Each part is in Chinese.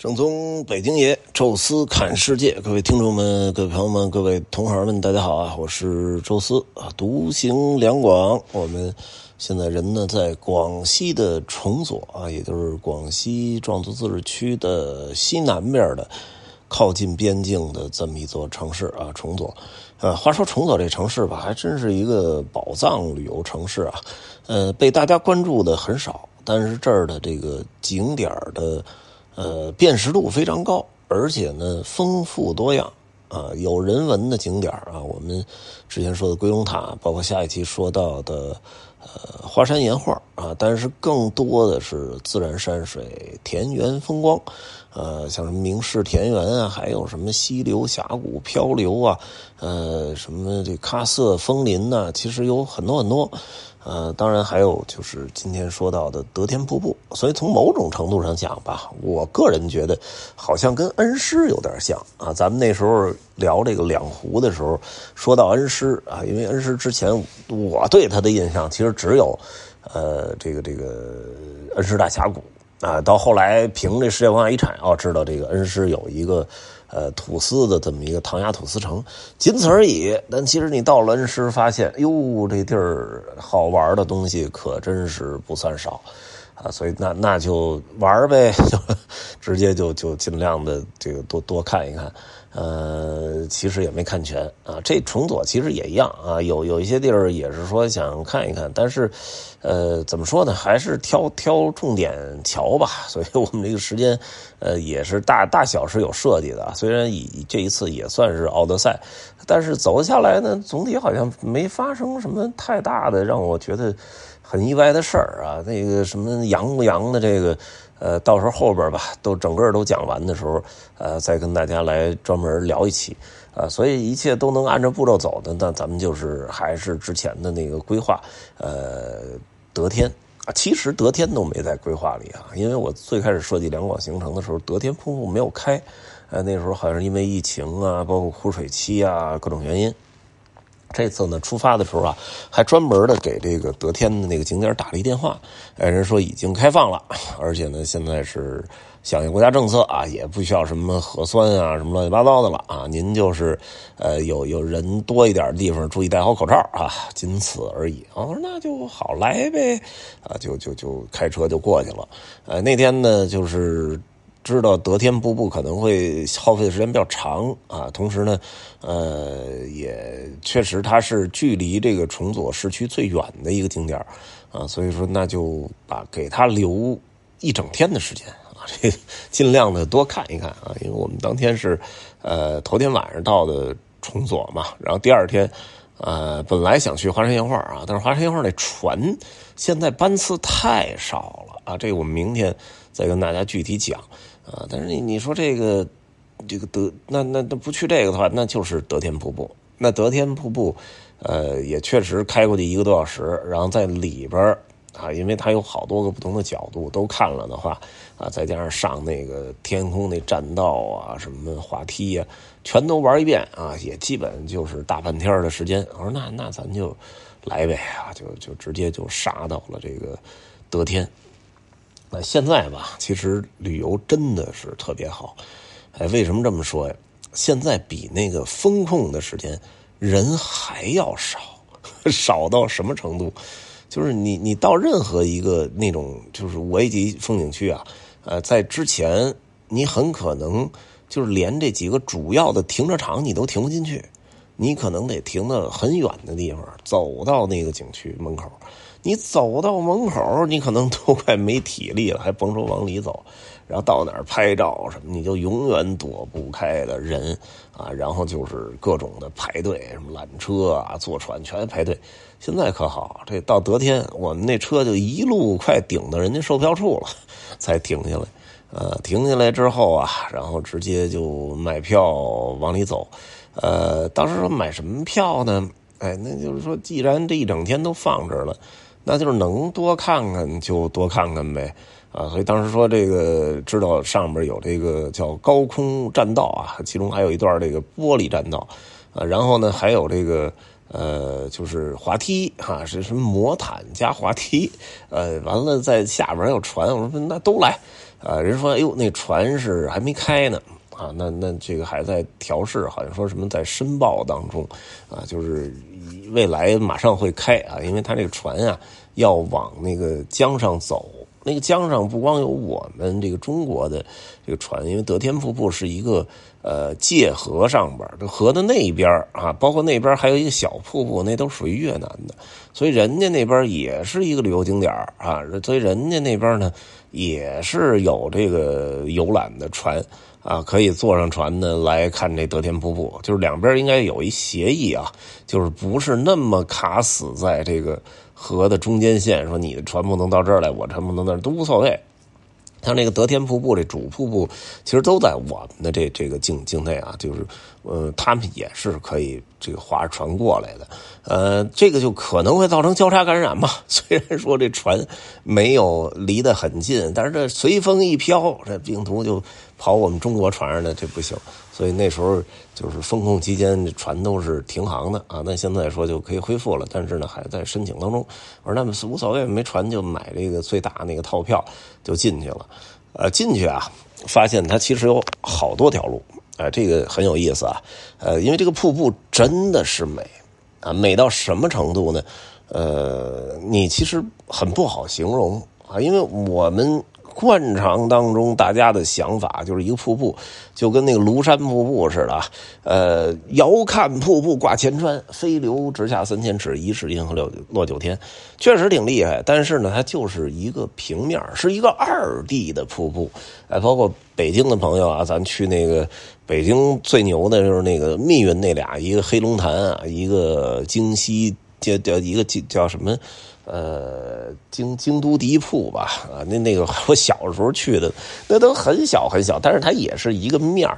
正宗北京爷，宙斯看世界，各位听众们、各位朋友们、各位同行们，大家好啊！我是宙斯啊，独行两广。我们现在人呢在广西的崇左啊，也就是广西壮族自治区的西南边的靠近边境的这么一座城市啊，崇左。呃，话说崇左这城市吧，还真是一个宝藏旅游城市啊。呃，被大家关注的很少，但是这儿的这个景点的。呃，辨识度非常高，而且呢丰富多样啊，有人文的景点啊，我们之前说的归龙塔，包括下一期说到的呃华山岩画啊，但是更多的是自然山水、田园风光，呃，像什么名士田园啊，还有什么溪流峡谷漂流啊，呃，什么这喀瑟枫林呐，其实有很多很多。呃，当然还有就是今天说到的德天瀑布，所以从某种程度上讲吧，我个人觉得好像跟恩施有点像啊。咱们那时候聊这个两湖的时候，说到恩施啊，因为恩施之前我对他的印象其实只有呃这个这个恩施大峡谷啊，到后来凭这世界文化遗产哦，知道这个恩施有一个。呃，土司的这么一个唐雅土司城，仅此而已。但其实你到了恩施，发现哟，这地儿好玩的东西可真是不算少啊！所以那那就玩呗，就直接就就尽量的这个多多看一看。呃，其实也没看全啊。这崇左其实也一样啊，有有一些地儿也是说想看一看，但是，呃，怎么说呢，还是挑挑重点瞧吧。所以我们这个时间，呃，也是大大小是有设计的。虽然以这一次也算是奥德赛，但是走下来呢，总体好像没发生什么太大的让我觉得很意外的事儿啊。那个什么阳不阳的这个。呃，到时候后边吧，都整个都讲完的时候，呃，再跟大家来专门聊一期，啊，所以一切都能按照步骤走的，那咱们就是还是之前的那个规划，呃，德天啊，其实德天都没在规划里啊，因为我最开始设计两广行程的时候，德天瀑布没有开，呃，那时候好像因为疫情啊，包括枯水期啊，各种原因。这次呢，出发的时候啊，还专门的给这个德天的那个景点打了一电话，哎，人说已经开放了，而且呢，现在是响应国家政策啊，也不需要什么核酸啊，什么乱七八糟的了啊，您就是呃有有人多一点的地方，注意戴好口罩啊，仅此而已。我说那就好来呗，啊，就就就开车就过去了。呃，那天呢，就是。知道得天瀑布可能会耗费的时间比较长啊，同时呢，呃，也确实它是距离这个崇左市区最远的一个景点啊，所以说那就把给他留一整天的时间，这尽量的多看一看啊，因为我们当天是呃头天晚上到的崇左嘛，然后第二天呃本来想去华山岩画啊，但是华山岩画那船现在班次太少了啊，这个我们明天再跟大家具体讲。啊，但是你你说这个，这个德那那那不去这个的话，那就是德天瀑布。那德天瀑布，呃，也确实开过去一个多小时，然后在里边啊，因为它有好多个不同的角度都看了的话，啊，再加上上那个天空那栈道啊，什么滑梯呀，全都玩一遍啊，也基本就是大半天的时间。我说那那咱就来呗啊，就就直接就杀到了这个德天。那现在吧，其实旅游真的是特别好，哎，为什么这么说呀？现在比那个风控的时间人还要少，少到什么程度？就是你你到任何一个那种就是五 A 级风景区啊，呃，在之前你很可能就是连这几个主要的停车场你都停不进去，你可能得停到很远的地方，走到那个景区门口。你走到门口，你可能都快没体力了，还甭说往里走。然后到哪儿拍照什么，你就永远躲不开的人啊。然后就是各种的排队，什么缆车啊、坐船全排队。现在可好，这到德天，我们那车就一路快顶到人家售票处了，才停下来。呃，停下来之后啊，然后直接就买票往里走。呃，当时说买什么票呢？哎，那就是说，既然这一整天都放这儿了。那就是能多看看就多看看呗，啊，所以当时说这个知道上边有这个叫高空栈道啊，其中还有一段这个玻璃栈道，啊，然后呢还有这个呃就是滑梯哈，是什么魔毯加滑梯，呃，完了在下边有船，我说那都来，啊，人说，哎呦，那船是还没开呢，啊，那那这个还在调试，好像说什么在申报当中，啊，就是未来马上会开啊，因为他这个船啊要往那个江上走。那个江上不光有我们这个中国的这个船，因为德天瀑布是一个呃界河上边这河的那边啊，包括那边还有一个小瀑布，那都属于越南的，所以人家那边也是一个旅游景点啊，所以人家那边呢也是有这个游览的船啊，可以坐上船呢来看这德天瀑布，就是两边应该有一协议啊，就是不是那么卡死在这个。河的中间线，说你的船不能到这儿来，我船不能到都无所谓。像那个德天瀑布这主瀑布，其实都在我们的这这个境境内啊，就是呃，他们也是可以这个划船过来的。呃，这个就可能会造成交叉感染嘛。虽然说这船没有离得很近，但是这随风一飘，这病毒就跑我们中国船上的，这不行。所以那时候就是封控期间，船都是停航的啊。那现在说就可以恢复了，但是呢还在申请当中。我说那么无所谓，没船就买这个最大那个套票就进去了。呃，进去啊，发现它其实有好多条路，啊，这个很有意思啊。呃，因为这个瀑布真的是美啊，美到什么程度呢？呃，你其实很不好形容啊，因为我们。惯常当中，大家的想法就是一个瀑布，就跟那个庐山瀑布似的。呃，遥看瀑布挂前川，飞流直下三千尺，疑是银河落落九天，确实挺厉害。但是呢，它就是一个平面，是一个二 D 的瀑布。哎，包括北京的朋友啊，咱去那个北京最牛的就是那个密云那俩，一个黑龙潭啊，一个京西叫叫一个叫叫什么？呃，京京都第一铺吧，啊，那那个我小时候去的，那都很小很小，但是它也是一个面，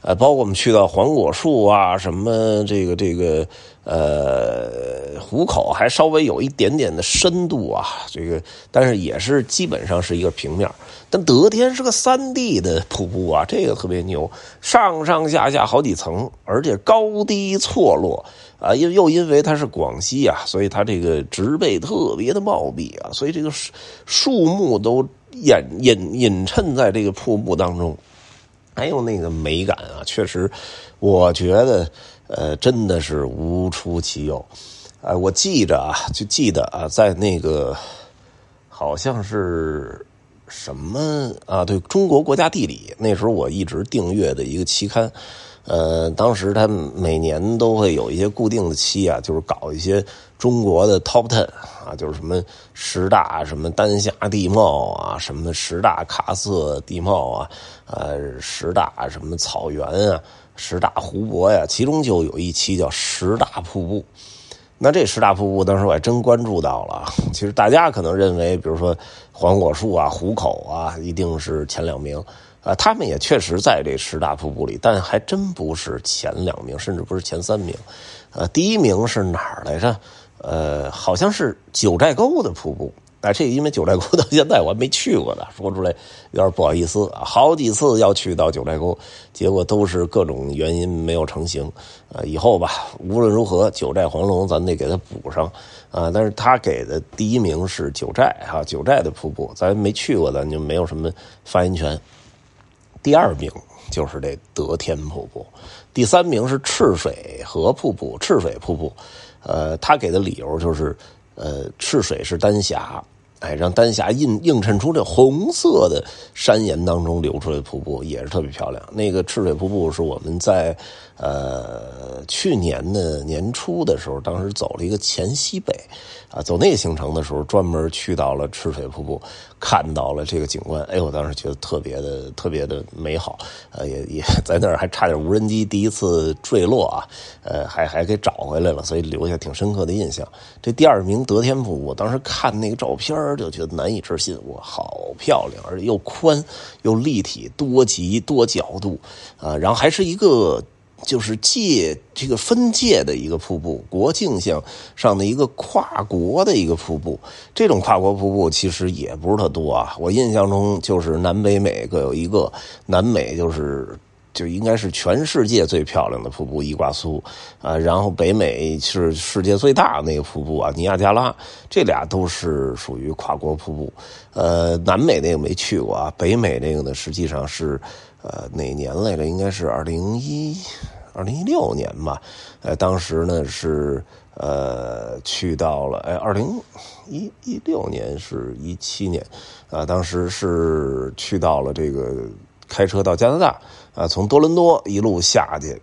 呃，包括我们去到黄果树啊，什么这个这个，呃，湖口还稍微有一点点的深度啊，这个，但是也是基本上是一个平面。但德天是个三 D 的瀑布啊，这个特别牛，上上下下好几层，而且高低错落啊，又又因为它是广西啊，所以它这个植被特别的茂密啊，所以这个树树木都掩隐隐衬在这个瀑布当中，还有那个美感啊，确实，我觉得呃真的是无出其右，啊，我记着啊，就记得啊，在那个好像是。什么啊？对中国国家地理，那时候我一直订阅的一个期刊，呃，当时他每年都会有一些固定的期啊，就是搞一些中国的 top ten 啊，就是什么十大什么丹霞地貌啊，什么十大喀斯地貌啊，呃，十大什么草原啊，十大湖泊呀，其中就有一期叫十大瀑布。那这十大瀑布，当时我还真关注到了。其实大家可能认为，比如说黄果树啊、湖口啊，一定是前两名啊。他们也确实在这十大瀑布里，但还真不是前两名，甚至不是前三名。呃，第一名是哪儿来着？呃，好像是九寨沟的瀑布。哎，这因为九寨沟到现在我还没去过呢，说出来有点不好意思啊。好几次要去到九寨沟，结果都是各种原因没有成行。呃，以后吧，无论如何，九寨黄龙咱得给它补上啊。但是他给的第一名是九寨哈，九寨的瀑布，咱没去过，咱就没有什么发言权。第二名就是这德天瀑布，第三名是赤水河瀑布，赤水瀑布。呃，他给的理由就是，呃，赤水是丹霞。哎，让丹霞映映衬出这红色的山岩当中流出来的瀑布，也是特别漂亮。那个赤水瀑布是我们在呃去年的年初的时候，当时走了一个黔西北。啊，走那个行程的时候，专门去到了赤水瀑布，看到了这个景观。哎，我当时觉得特别的、特别的美好。呃，也也 在那儿还差点无人机第一次坠落啊，呃，还还给找回来了，所以留下挺深刻的印象。这第二名德天瀑布，当时看那个照片就觉得难以置信，哇，好漂亮，而且又宽又立体，多极多角度啊，然后还是一个。就是界这个分界的一个瀑布，国境上上的一个跨国的一个瀑布。这种跨国瀑布其实也不是特多啊。我印象中就是南北美各有一个，南美就是就应该是全世界最漂亮的瀑布伊瓜苏啊，然后北美是世界最大的那个瀑布啊尼亚加拉，这俩都是属于跨国瀑布。呃，南美那个没去过啊，北美那个呢实际上是呃哪年来着？应该是二零一二零一六年吧。呃，当时呢是呃去到了哎二零一一六年是一七年啊，当时是去到了这个开车到加拿大。啊，从多伦多一路下去，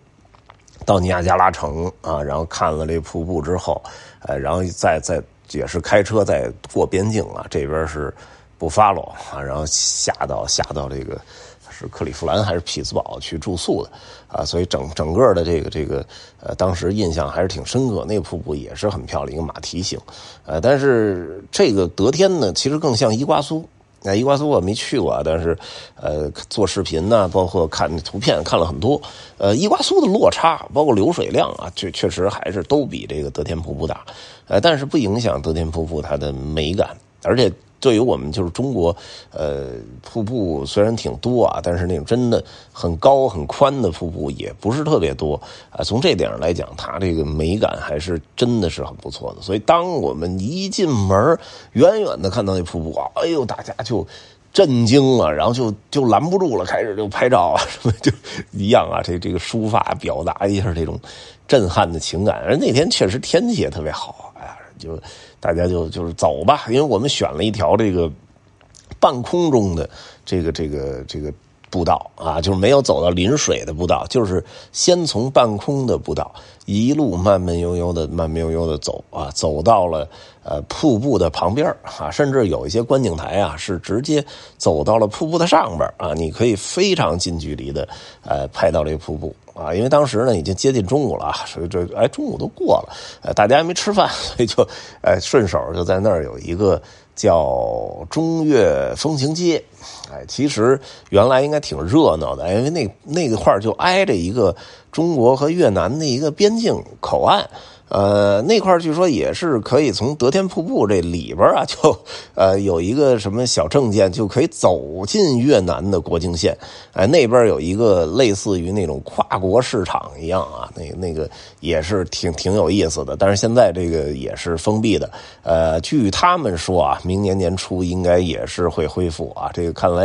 到尼亚加拉城啊，然后看了这瀑布之后，呃，然后再再也是开车再过边境啊，这边是布法罗啊，然后下到下到这个是克利夫兰还是匹兹堡去住宿的啊，所以整整个的这个这个呃，当时印象还是挺深刻。那个瀑布也是很漂亮，一个马蹄形，呃，但是这个德天呢，其实更像伊瓜苏。那伊瓜苏我没去过，但是，呃，做视频呢，包括看图片看了很多。呃，伊瓜苏的落差，包括流水量啊，确确实还是都比这个德天瀑布大。呃，但是不影响德天瀑布它的美感，而且。对于我们就是中国，呃，瀑布虽然挺多啊，但是那种真的很高很宽的瀑布也不是特别多啊。从这点上来讲，它这个美感还是真的是很不错的。所以，当我们一进门，远远的看到那瀑布，哎呦，大家就震惊了，然后就就拦不住了，开始就拍照啊，什么 就一样啊。这这个书法表达一下这种震撼的情感。而那天确实天气也特别好，哎呀，就。大家就就是走吧，因为我们选了一条这个半空中的这个这个这个步道啊，就是没有走到临水的步道，就是先从半空的步道一路慢慢悠悠的、慢慢悠悠的走啊，走到了呃瀑布的旁边啊，甚至有一些观景台啊是直接走到了瀑布的上边啊，你可以非常近距离的呃拍到这个瀑布。啊，因为当时呢已经接近中午了，所以这哎中午都过了，呃大家还没吃饭，所以就哎顺手就在那儿有一个叫中越风情街，哎其实原来应该挺热闹的，因为那那个块就挨着一个中国和越南的一个边境口岸。呃，那块据说也是可以从德天瀑布这里边啊，就呃有一个什么小证件，就可以走进越南的国境线。哎，那边有一个类似于那种跨国市场一样啊，那那个也是挺挺有意思的。但是现在这个也是封闭的。呃，据他们说啊，明年年初应该也是会恢复啊。这个看来。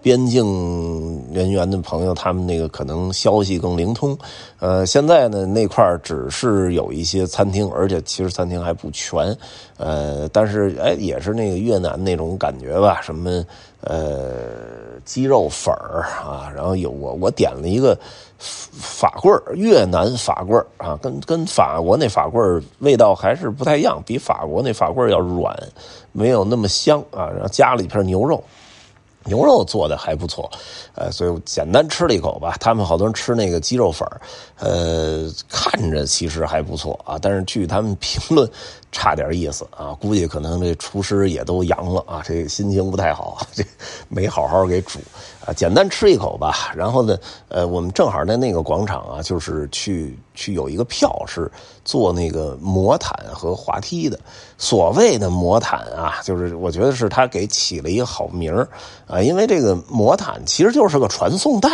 边境人员的朋友，他们那个可能消息更灵通。呃，现在呢，那块只是有一些餐厅，而且其实餐厅还不全。呃，但是哎，也是那个越南那种感觉吧，什么呃鸡肉粉儿啊，然后有我我点了一个法棍越南法棍啊，跟跟法国那法棍味道还是不太一样，比法国那法棍要软，没有那么香啊，然后加了一片牛肉。牛肉做的还不错，呃，所以简单吃了一口吧。他们好多人吃那个鸡肉粉呃，看着其实还不错啊，但是据他们评论。差点意思啊，估计可能这厨师也都阳了啊，这心情不太好，这没好好给煮啊，简单吃一口吧。然后呢，呃，我们正好在那个广场啊，就是去去有一个票是坐那个魔毯和滑梯的。所谓的魔毯啊，就是我觉得是他给起了一个好名啊，因为这个魔毯其实就是个传送带。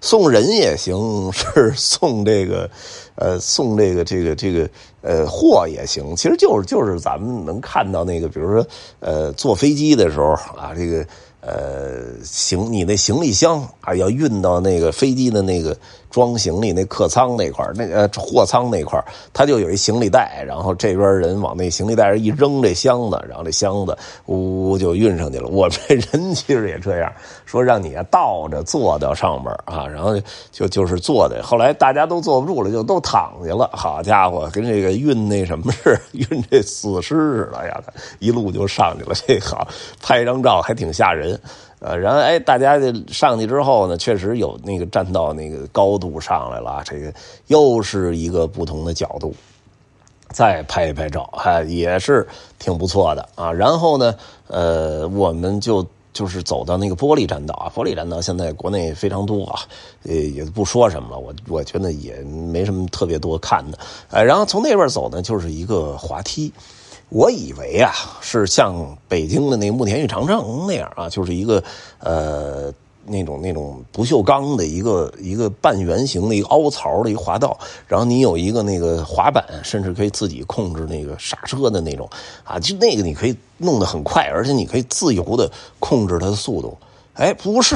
送人也行，是送这个，呃，送这个这个这个呃货也行，其实就是就是咱们能看到那个，比如说呃坐飞机的时候啊，这个。呃，行，你那行李箱啊，要运到那个飞机的那个装行李那客舱那块那呃货舱那块他就有一行李袋，然后这边人往那行李袋上一扔这箱子，然后这箱子呜呜就运上去了。我这人其实也这样，说让你啊倒着坐到上面啊，然后就就是坐的。后来大家都坐不住了，就都躺下了。好家伙，跟这个运那什么似的，运这死尸似的呀，一路就上去了。这好拍张照还挺吓人。呃，然后哎，大家上去之后呢，确实有那个站到那个高度上来了，这个又是一个不同的角度，再拍一拍照，哎，也是挺不错的啊。然后呢，呃，我们就就是走到那个玻璃栈道啊，玻璃栈道现在国内非常多啊，呃，也不说什么了，我我觉得也没什么特别多看的，哎，然后从那边走呢，就是一个滑梯。我以为啊，是像北京的那个慕田峪长城那样啊，就是一个呃那种那种不锈钢的一个一个半圆形的一个凹槽的一个滑道，然后你有一个那个滑板，甚至可以自己控制那个刹车的那种啊，就那个你可以弄得很快，而且你可以自由的控制它的速度。哎，不是，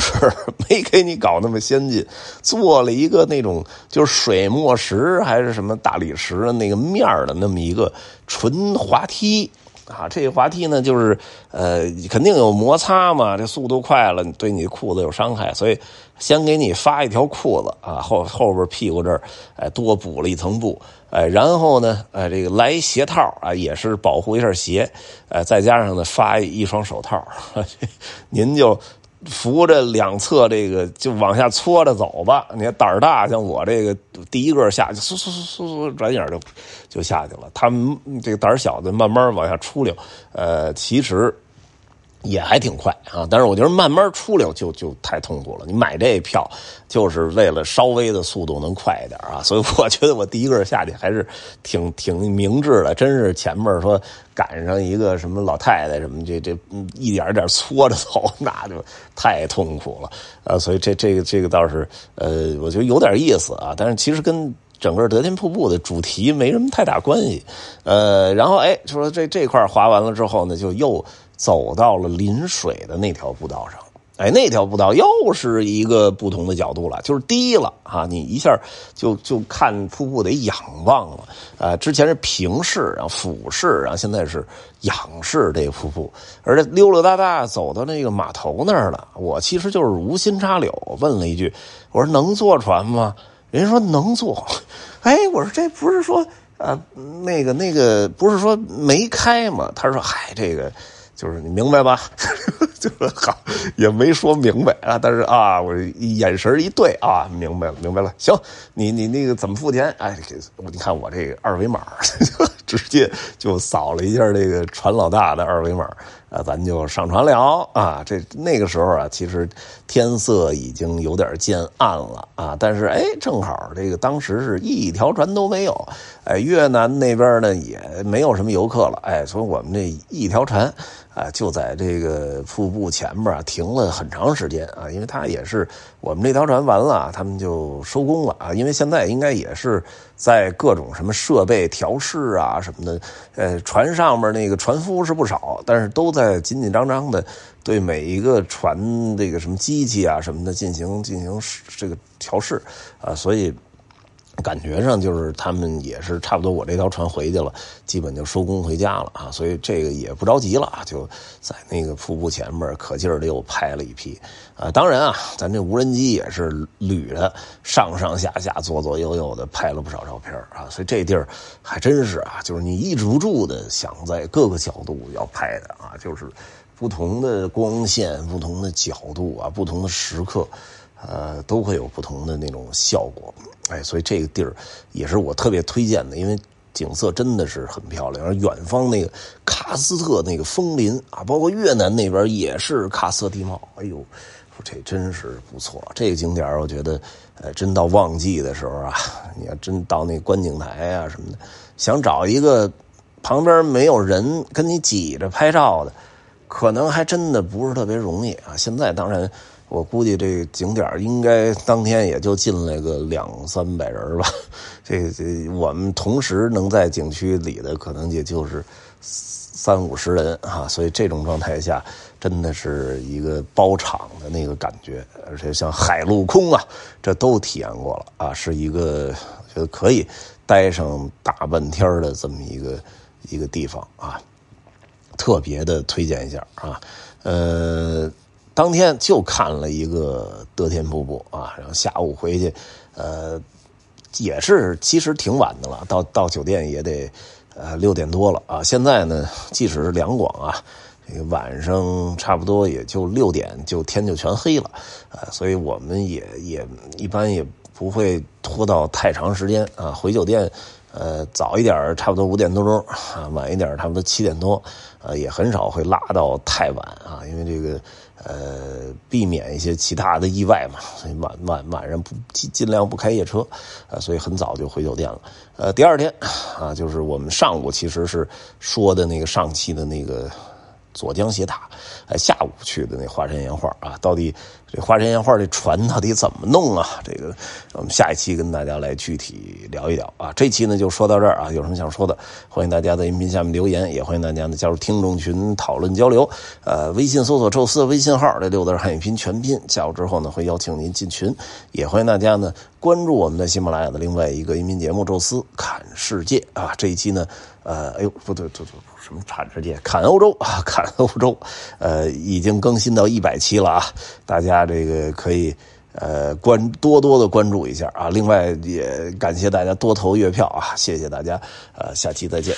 没给你搞那么先进，做了一个那种就是水墨石还是什么大理石的那个面的那么一个纯滑梯啊。这个滑梯呢，就是呃，肯定有摩擦嘛，这速度快了，对你裤子有伤害，所以先给你发一条裤子啊，后后边屁股这儿哎多补了一层布，哎，然后呢，哎这个来鞋套啊，也是保护一下鞋，哎，再加上呢发一双手套，您就。扶着两侧这个就往下搓着走吧。你看胆儿大，像我这个第一个下去，嗖嗖嗖嗖嗖，转眼就就下去了。他们这个胆儿小的慢慢往下出溜，呃，其实。也还挺快啊，但是我觉得慢慢出溜就就太痛苦了。你买这票就是为了稍微的速度能快一点啊，所以我觉得我第一个下去还是挺 挺明智的。真是前面说赶上一个什么老太太什么这这一点一点搓着走，那就太痛苦了啊。所以这这个这个倒是呃，我觉得有点意思啊，但是其实跟整个德天瀑布的主题没什么太大关系。呃，然后哎，说这这块滑完了之后呢，就又。走到了临水的那条步道上，哎，那条步道又是一个不同的角度了，就是低了啊！你一下就就看瀑布得仰望了啊！之前是平视，然后俯视，然后现在是仰视这个瀑布，而且溜溜达达走到那个码头那儿了。我其实就是无心插柳，问了一句：“我说能坐船吗？”人家说能坐。哎，我说这不是说呃，那个那个不是说没开吗？他说：“嗨，这个。”就是你明白吧？就是好，也没说明白啊。但是啊，我眼神一对啊，明白了，明白了。行，你你那个怎么付钱？哎，你看我这个二维码，直接就扫了一下这个船老大的二维码。啊，咱就上船了啊！这那个时候啊，其实天色已经有点渐暗了啊。但是哎，正好这个当时是一条船都没有，哎，越南那边呢也没有什么游客了，哎，所以我们这一条船啊，就在这个瀑部前面啊停了很长时间啊，因为它也是我们这条船完了，他们就收工了啊。因为现在应该也是在各种什么设备调试啊什么的，呃，船上面那个船夫是不少，但是都。在紧紧张张的对每一个船这个什么机器啊什么的进行进行这个调试啊，所以感觉上就是他们也是差不多，我这条船回去了，基本就收工回家了啊，所以这个也不着急了，就在那个瀑布前面可劲儿的又拍了一批啊。当然啊，咱这无人机也是捋着上上下下左左右右的拍了不少照片啊，所以这地儿还真是啊，就是你抑制不住的想在各个角度要拍的啊。就是不同的光线、不同的角度啊、不同的时刻，呃，都会有不同的那种效果。哎，所以这个地儿也是我特别推荐的，因为景色真的是很漂亮。而远方那个喀斯特那个枫林啊，包括越南那边也是喀斯特地貌。哎呦，这真是不错。这个景点我觉得，呃，真到旺季的时候啊，你要真到那观景台啊什么的，想找一个。旁边没有人跟你挤着拍照的，可能还真的不是特别容易啊。现在当然，我估计这景点应该当天也就进来个两三百人吧。这这我们同时能在景区里的，可能也就是三五十人啊。所以这种状态下，真的是一个包场的那个感觉，而且像海陆空啊，这都体验过了啊，是一个觉得可以待上大半天的这么一个。一个地方啊，特别的推荐一下啊，呃，当天就看了一个德天瀑布啊，然后下午回去，呃，也是其实挺晚的了，到到酒店也得呃六点多了啊。现在呢，即使是两广啊，这个晚上差不多也就六点就天就全黑了啊，所以我们也也一般也不会拖到太长时间啊，回酒店。呃，早一点差不多五点多钟啊；晚一点差不多七点多，呃，也很少会拉到太晚啊，因为这个呃，避免一些其他的意外嘛。所以晚晚晚上不尽尽量不开夜车，啊，所以很早就回酒店了。呃，第二天啊，就是我们上午其实是说的那个上期的那个左江斜塔，呃，下午去的那华山岩画啊，到底这华山岩画这船到底怎么弄啊？这个我们下一期跟大家来具体聊一聊啊。这期呢就说到这儿啊，有什么想说的，欢迎大家在音频下面留言，也欢迎大家呢加入听众群讨论交流。呃，微信搜索“宙斯”微信号，这六字汉语拼全拼，加入之后呢会邀请您进群，也欢迎大家呢关注我们在喜马拉雅的另外一个音频节目《宙斯看世界》啊。这一期呢，呃，哎呦，不对，不对，什么产世界？看欧洲 啊，看欧洲，呃，已经更新到一百期了啊，大家这个可以呃关多多的关注一下啊。另外也感谢大家多投月票啊，谢谢大家，呃，下期再见。